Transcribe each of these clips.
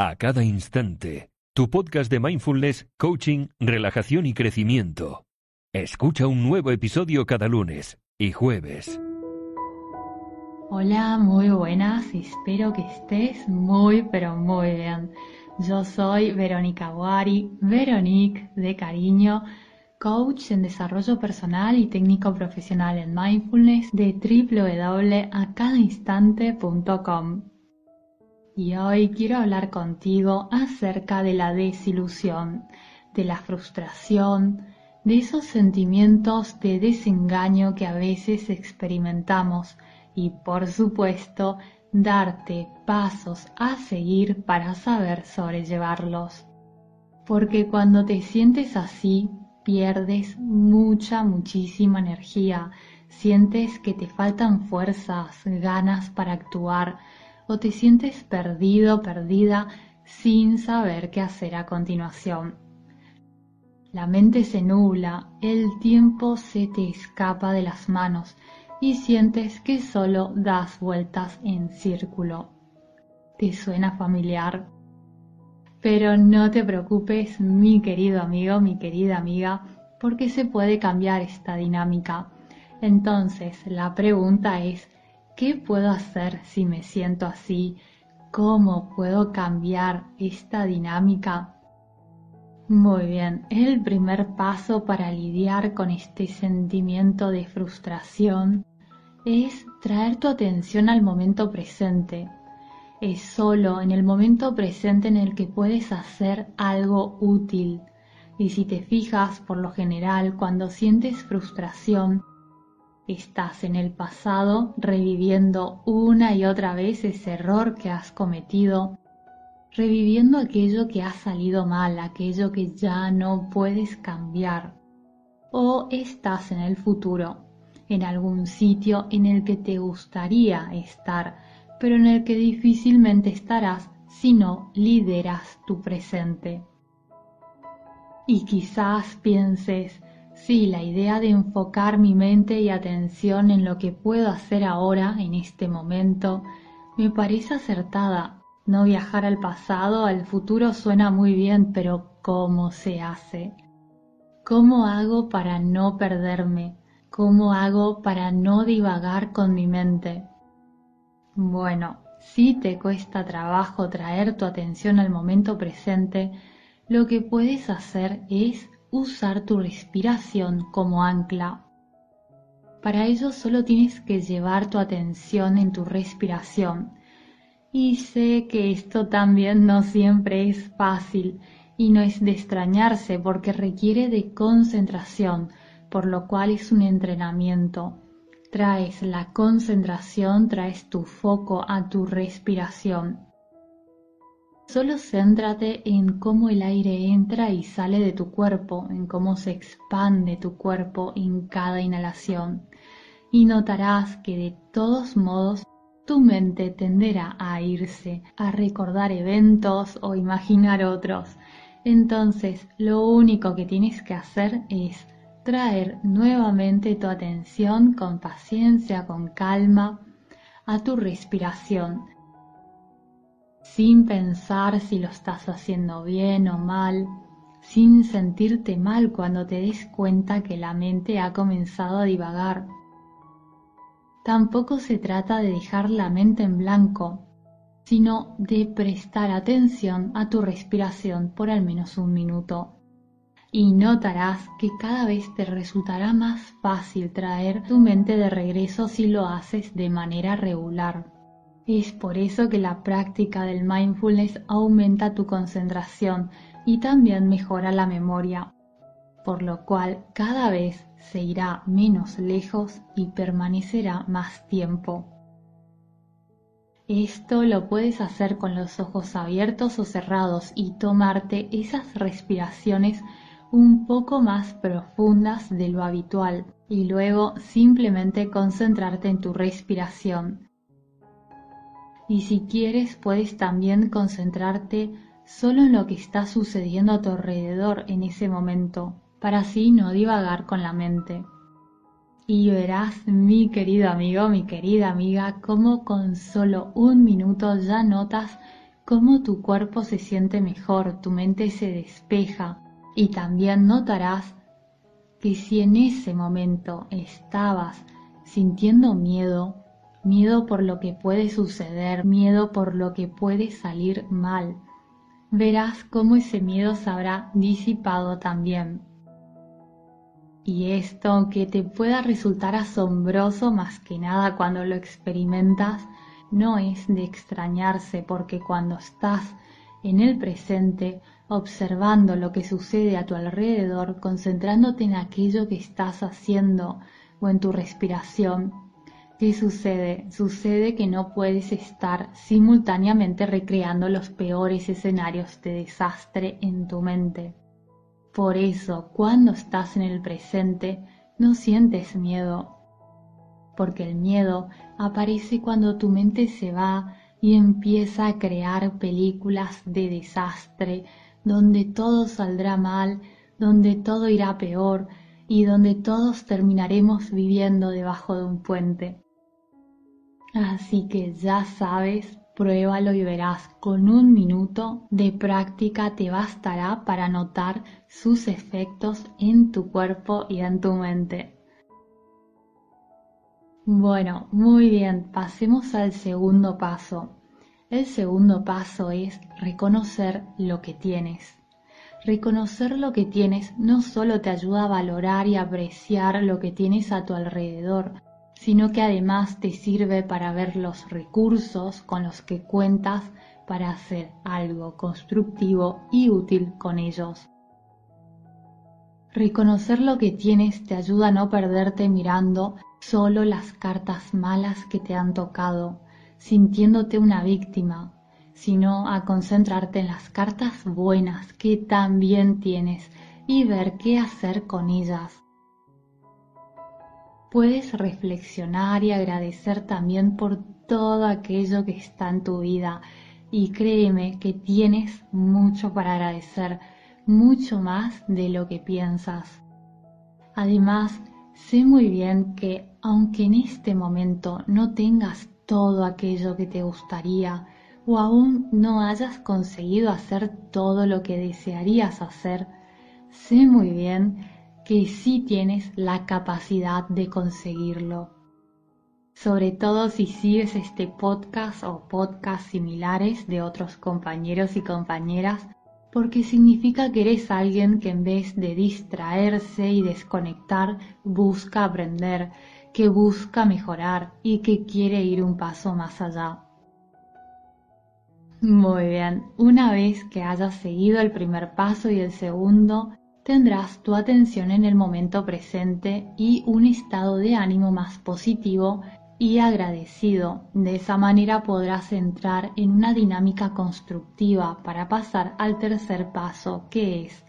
a cada instante. Tu podcast de mindfulness, coaching, relajación y crecimiento. Escucha un nuevo episodio cada lunes y jueves. Hola, muy buenas. Espero que estés muy, pero muy bien. Yo soy Verónica Guari, Veronique de cariño, coach en desarrollo personal y técnico profesional en mindfulness de www.acadainstante.com y hoy quiero hablar contigo acerca de la desilusión, de la frustración, de esos sentimientos de desengaño que a veces experimentamos y por supuesto darte pasos a seguir para saber sobrellevarlos. Porque cuando te sientes así, pierdes mucha, muchísima energía, sientes que te faltan fuerzas, ganas para actuar, o te sientes perdido, perdida, sin saber qué hacer a continuación. La mente se nubla, el tiempo se te escapa de las manos y sientes que solo das vueltas en círculo. ¿Te suena familiar? Pero no te preocupes, mi querido amigo, mi querida amiga, porque se puede cambiar esta dinámica. Entonces, la pregunta es, ¿Qué puedo hacer si me siento así? ¿Cómo puedo cambiar esta dinámica? Muy bien, el primer paso para lidiar con este sentimiento de frustración es traer tu atención al momento presente. Es solo en el momento presente en el que puedes hacer algo útil. Y si te fijas, por lo general, cuando sientes frustración, Estás en el pasado reviviendo una y otra vez ese error que has cometido, reviviendo aquello que ha salido mal, aquello que ya no puedes cambiar. O estás en el futuro, en algún sitio en el que te gustaría estar, pero en el que difícilmente estarás si no lideras tu presente. Y quizás pienses, Sí, la idea de enfocar mi mente y atención en lo que puedo hacer ahora, en este momento, me parece acertada. No viajar al pasado, al futuro suena muy bien, pero ¿cómo se hace? ¿Cómo hago para no perderme? ¿Cómo hago para no divagar con mi mente? Bueno, si te cuesta trabajo traer tu atención al momento presente, lo que puedes hacer es usar tu respiración como ancla. Para ello solo tienes que llevar tu atención en tu respiración. Y sé que esto también no siempre es fácil y no es de extrañarse porque requiere de concentración, por lo cual es un entrenamiento. Traes la concentración, traes tu foco a tu respiración. Solo céntrate en cómo el aire entra y sale de tu cuerpo, en cómo se expande tu cuerpo en cada inhalación. Y notarás que de todos modos tu mente tenderá a irse, a recordar eventos o imaginar otros. Entonces lo único que tienes que hacer es traer nuevamente tu atención con paciencia, con calma, a tu respiración sin pensar si lo estás haciendo bien o mal, sin sentirte mal cuando te des cuenta que la mente ha comenzado a divagar. Tampoco se trata de dejar la mente en blanco, sino de prestar atención a tu respiración por al menos un minuto. Y notarás que cada vez te resultará más fácil traer tu mente de regreso si lo haces de manera regular. Es por eso que la práctica del mindfulness aumenta tu concentración y también mejora la memoria, por lo cual cada vez se irá menos lejos y permanecerá más tiempo. Esto lo puedes hacer con los ojos abiertos o cerrados y tomarte esas respiraciones un poco más profundas de lo habitual y luego simplemente concentrarte en tu respiración y si quieres puedes también concentrarte solo en lo que está sucediendo a tu alrededor en ese momento, para así no divagar con la mente. Y verás, mi querido amigo, mi querida amiga, cómo con solo un minuto ya notas cómo tu cuerpo se siente mejor, tu mente se despeja y también notarás que si en ese momento estabas sintiendo miedo, miedo por lo que puede suceder, miedo por lo que puede salir mal, verás cómo ese miedo se habrá disipado también. Y esto, aunque te pueda resultar asombroso más que nada cuando lo experimentas, no es de extrañarse porque cuando estás en el presente, observando lo que sucede a tu alrededor, concentrándote en aquello que estás haciendo o en tu respiración, ¿qué sucede? Sucede que no puedes estar simultáneamente recreando los peores escenarios de desastre en tu mente. Por eso, cuando estás en el presente, no sientes miedo, porque el miedo aparece cuando tu mente se va y empieza a crear películas de desastre, donde todo saldrá mal, donde todo irá peor y donde todos terminaremos viviendo debajo de un puente. Así que ya sabes, pruébalo y verás, con un minuto de práctica te bastará para notar sus efectos en tu cuerpo y en tu mente. Bueno, muy bien, pasemos al segundo paso. El segundo paso es reconocer lo que tienes. Reconocer lo que tienes no solo te ayuda a valorar y apreciar lo que tienes a tu alrededor, sino que además te sirve para ver los recursos con los que cuentas para hacer algo constructivo y útil con ellos. Reconocer lo que tienes te ayuda a no perderte mirando solo las cartas malas que te han tocado, sintiéndote una víctima, sino a concentrarte en las cartas buenas que también tienes y ver qué hacer con ellas. Puedes reflexionar y agradecer también por todo aquello que está en tu vida y créeme que tienes mucho para agradecer, mucho más de lo que piensas. Además, sé muy bien que aunque en este momento no tengas todo aquello que te gustaría o aún no hayas conseguido hacer todo lo que desearías hacer, sé muy bien que sí tienes la capacidad de conseguirlo. Sobre todo si sigues este podcast o podcasts similares de otros compañeros y compañeras, porque significa que eres alguien que en vez de distraerse y desconectar, busca aprender, que busca mejorar y que quiere ir un paso más allá. Muy bien, una vez que hayas seguido el primer paso y el segundo, tendrás tu atención en el momento presente y un estado de ánimo más positivo y agradecido. De esa manera podrás entrar en una dinámica constructiva para pasar al tercer paso, que es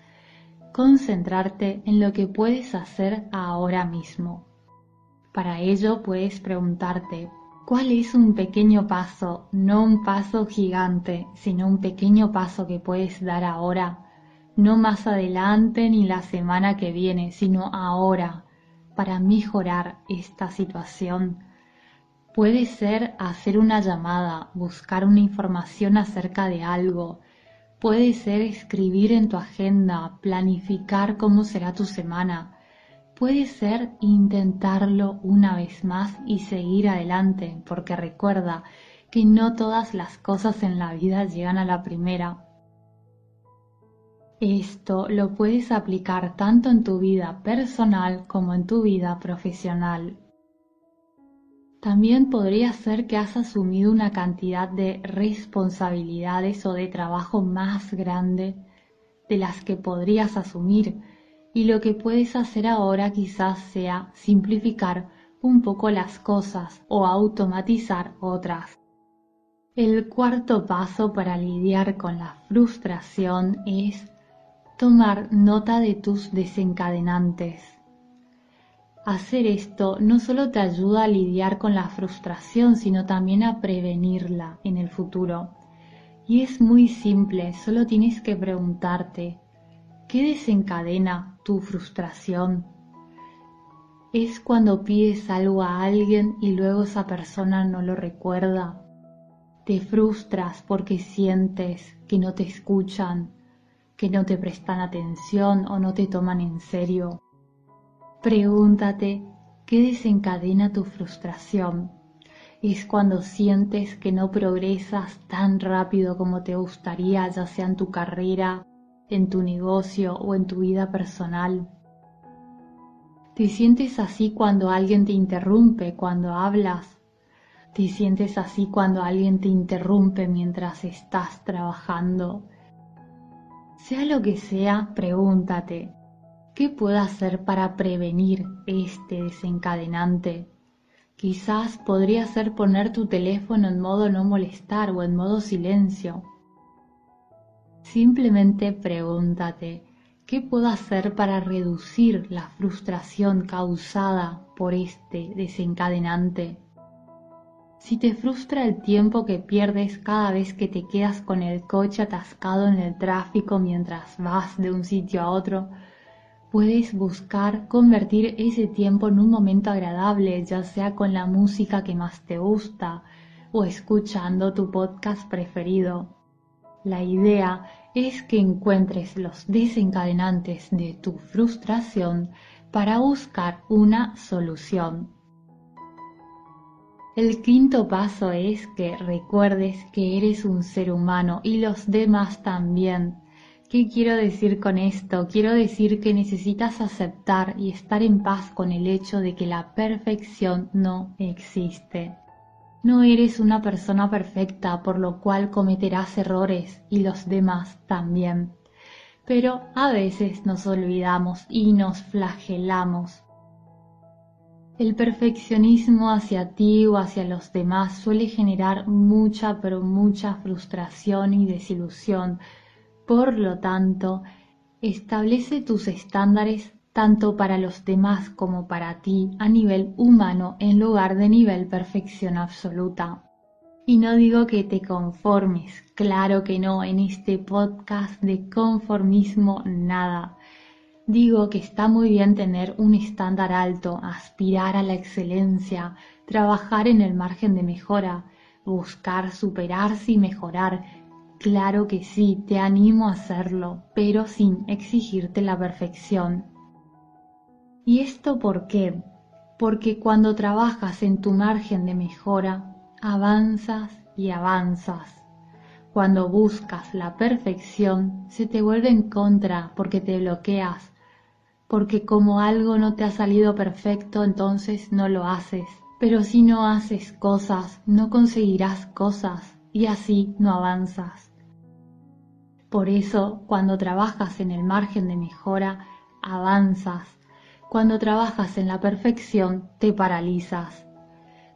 concentrarte en lo que puedes hacer ahora mismo. Para ello puedes preguntarte, ¿cuál es un pequeño paso, no un paso gigante, sino un pequeño paso que puedes dar ahora? No más adelante ni la semana que viene, sino ahora, para mejorar esta situación. Puede ser hacer una llamada, buscar una información acerca de algo. Puede ser escribir en tu agenda, planificar cómo será tu semana puede ser intentarlo una vez más y seguir adelante, porque recuerda que no todas las cosas en la vida llegan a la primera. Esto lo puedes aplicar tanto en tu vida personal como en tu vida profesional. También podría ser que has asumido una cantidad de responsabilidades o de trabajo más grande de las que podrías asumir y lo que puedes hacer ahora quizás sea simplificar un poco las cosas o automatizar otras. El cuarto paso para lidiar con la frustración es tomar nota de tus desencadenantes. Hacer esto no solo te ayuda a lidiar con la frustración, sino también a prevenirla en el futuro. Y es muy simple, solo tienes que preguntarte, ¿qué desencadena tu frustración. Es cuando pides algo a alguien y luego esa persona no lo recuerda. te frustras porque sientes que no te escuchan, que no te prestan atención o no te toman en serio. Pregúntate qué desencadena tu frustración. Es cuando sientes que no progresas tan rápido como te gustaría, ya sea en tu carrera, en tu negocio o en tu vida personal. Te sientes así cuando alguien te interrumpe, cuando hablas, te sientes así cuando alguien te interrumpe mientras estás trabajando. Sea lo que sea, pregúntate, ¿qué puedo hacer para prevenir este desencadenante? Quizás podría ser poner tu teléfono en modo no molestar o en modo silencio. Simplemente pregúntate, ¿qué puedo hacer para reducir la frustración causada por este desencadenante? Si te frustra el tiempo que pierdes cada vez que te quedas con el coche atascado en el tráfico mientras vas de un sitio a otro, puedes buscar convertir ese tiempo en un momento agradable, ya sea con la música que más te gusta o escuchando tu podcast preferido. La idea es que encuentres los desencadenantes de tu frustración para buscar una solución. El quinto paso es que recuerdes que eres un ser humano y los demás también. ¿Qué quiero decir con esto? Quiero decir que necesitas aceptar y estar en paz con el hecho de que la perfección no existe. No eres una persona perfecta, por lo cual cometerás errores y los demás también. Pero a veces nos olvidamos y nos flagelamos el perfeccionismo hacia ti o hacia los demás suele generar mucha, pero mucha frustración y desilusión. Por lo tanto, establece tus estándares tanto para los demás como para ti a nivel humano en lugar de nivel perfección absoluta. Y no digo que te conformes, claro que no, en este podcast de conformismo nada. Digo que está muy bien tener un estándar alto, aspirar a la excelencia, trabajar en el margen de mejora, buscar superarse y mejorar. Claro que sí, te animo a hacerlo, pero sin exigirte la perfección. ¿Y esto por qué? Porque cuando trabajas en tu margen de mejora, avanzas y avanzas. Cuando buscas la perfección, se te vuelve en contra porque te bloqueas, porque como algo no te ha salido perfecto, entonces no lo haces. Pero si no haces cosas, no conseguirás cosas y así no avanzas. Por eso, cuando trabajas en el margen de mejora, avanzas. Cuando trabajas en la perfección, te paralizas.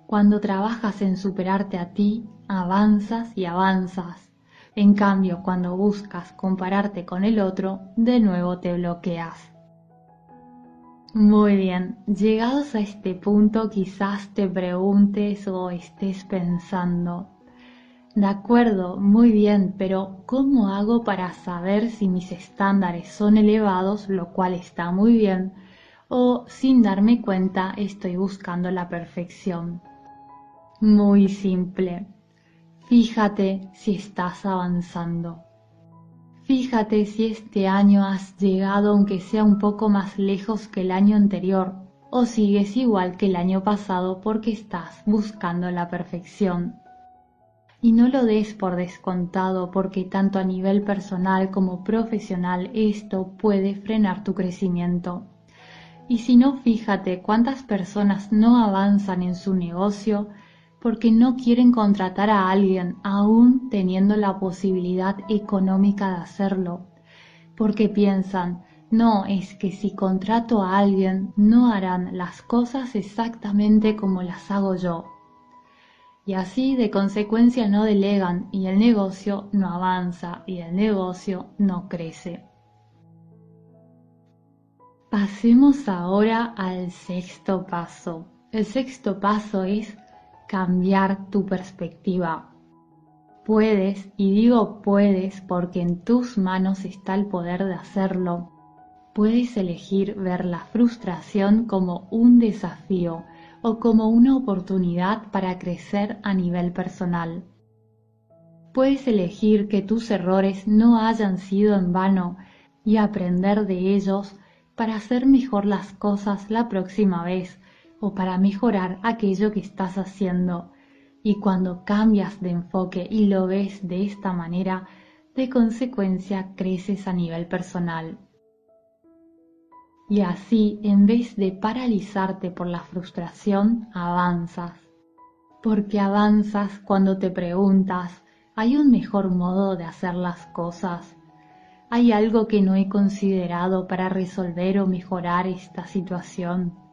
Cuando trabajas en superarte a ti, avanzas y avanzas. En cambio, cuando buscas compararte con el otro, de nuevo te bloqueas. Muy bien, llegados a este punto quizás te preguntes o estés pensando, de acuerdo, muy bien, pero ¿cómo hago para saber si mis estándares son elevados, lo cual está muy bien, o sin darme cuenta estoy buscando la perfección? Muy simple, fíjate si estás avanzando. Fíjate si este año has llegado aunque sea un poco más lejos que el año anterior o sigues igual que el año pasado porque estás buscando la perfección. Y no lo des por descontado porque tanto a nivel personal como profesional esto puede frenar tu crecimiento. Y si no, fíjate cuántas personas no avanzan en su negocio porque no quieren contratar a alguien aún teniendo la posibilidad económica de hacerlo, porque piensan, no, es que si contrato a alguien no harán las cosas exactamente como las hago yo. Y así de consecuencia no delegan y el negocio no avanza y el negocio no crece. Pasemos ahora al sexto paso. El sexto paso es cambiar tu perspectiva. Puedes, y digo puedes porque en tus manos está el poder de hacerlo, puedes elegir ver la frustración como un desafío o como una oportunidad para crecer a nivel personal. puedes elegir que tus errores no hayan sido en vano y aprender de ellos para hacer mejor las cosas la próxima vez o para mejorar aquello que estás haciendo. Y cuando cambias de enfoque y lo ves de esta manera, de consecuencia creces a nivel personal. Y así, en vez de paralizarte por la frustración, avanzas. Porque avanzas cuando te preguntas, ¿hay un mejor modo de hacer las cosas? ¿Hay algo que no he considerado para resolver o mejorar esta situación?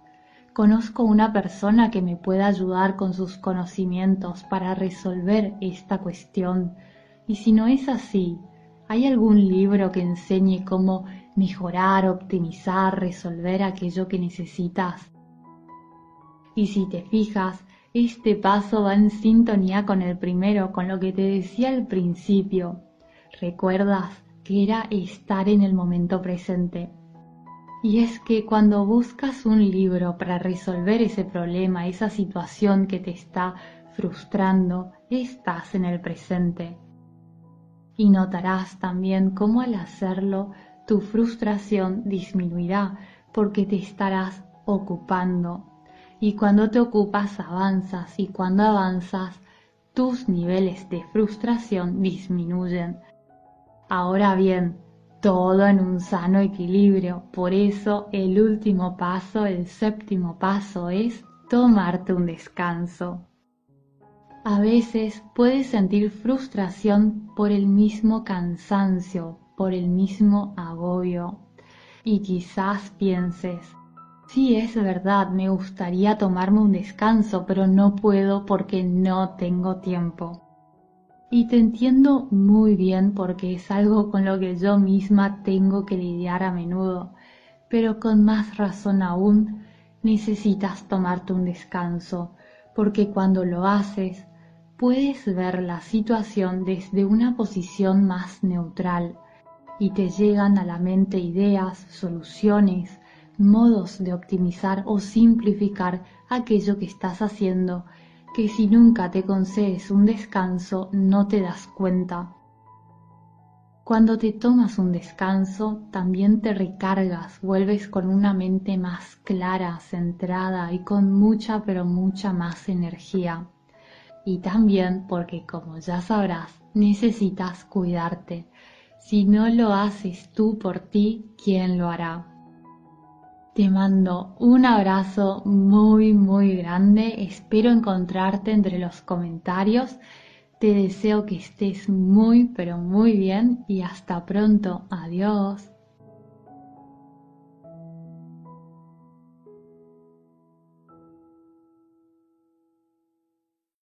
¿Conozco una persona que me pueda ayudar con sus conocimientos para resolver esta cuestión? Y si no es así, ¿hay algún libro que enseñe cómo mejorar, optimizar, resolver aquello que necesitas. Y si te fijas, este paso va en sintonía con el primero, con lo que te decía al principio. ¿Recuerdas que era estar en el momento presente? Y es que cuando buscas un libro para resolver ese problema, esa situación que te está frustrando, estás en el presente. Y notarás también cómo al hacerlo tu frustración disminuirá porque te estarás ocupando. Y cuando te ocupas avanzas y cuando avanzas tus niveles de frustración disminuyen. Ahora bien, todo en un sano equilibrio. Por eso el último paso, el séptimo paso es tomarte un descanso. A veces puedes sentir frustración por el mismo cansancio, por el mismo agobio. Y quizás pienses, sí es verdad, me gustaría tomarme un descanso, pero no puedo porque no tengo tiempo. Y te entiendo muy bien porque es algo con lo que yo misma tengo que lidiar a menudo, pero con más razón aún necesitas tomarte un descanso, porque cuando lo haces puedes ver la situación desde una posición más neutral, y te llegan a la mente ideas, soluciones, modos de optimizar o simplificar aquello que estás haciendo que si nunca te concedes un descanso no te das cuenta. Cuando te tomas un descanso, también te recargas, vuelves con una mente más clara, centrada y con mucha pero mucha más energía. Y también porque, como ya sabrás, necesitas cuidarte, si no lo haces tú por ti, ¿quién lo hará? Te mando un abrazo muy, muy grande. Espero encontrarte entre los comentarios. Te deseo que estés muy, pero muy bien y hasta pronto. Adiós.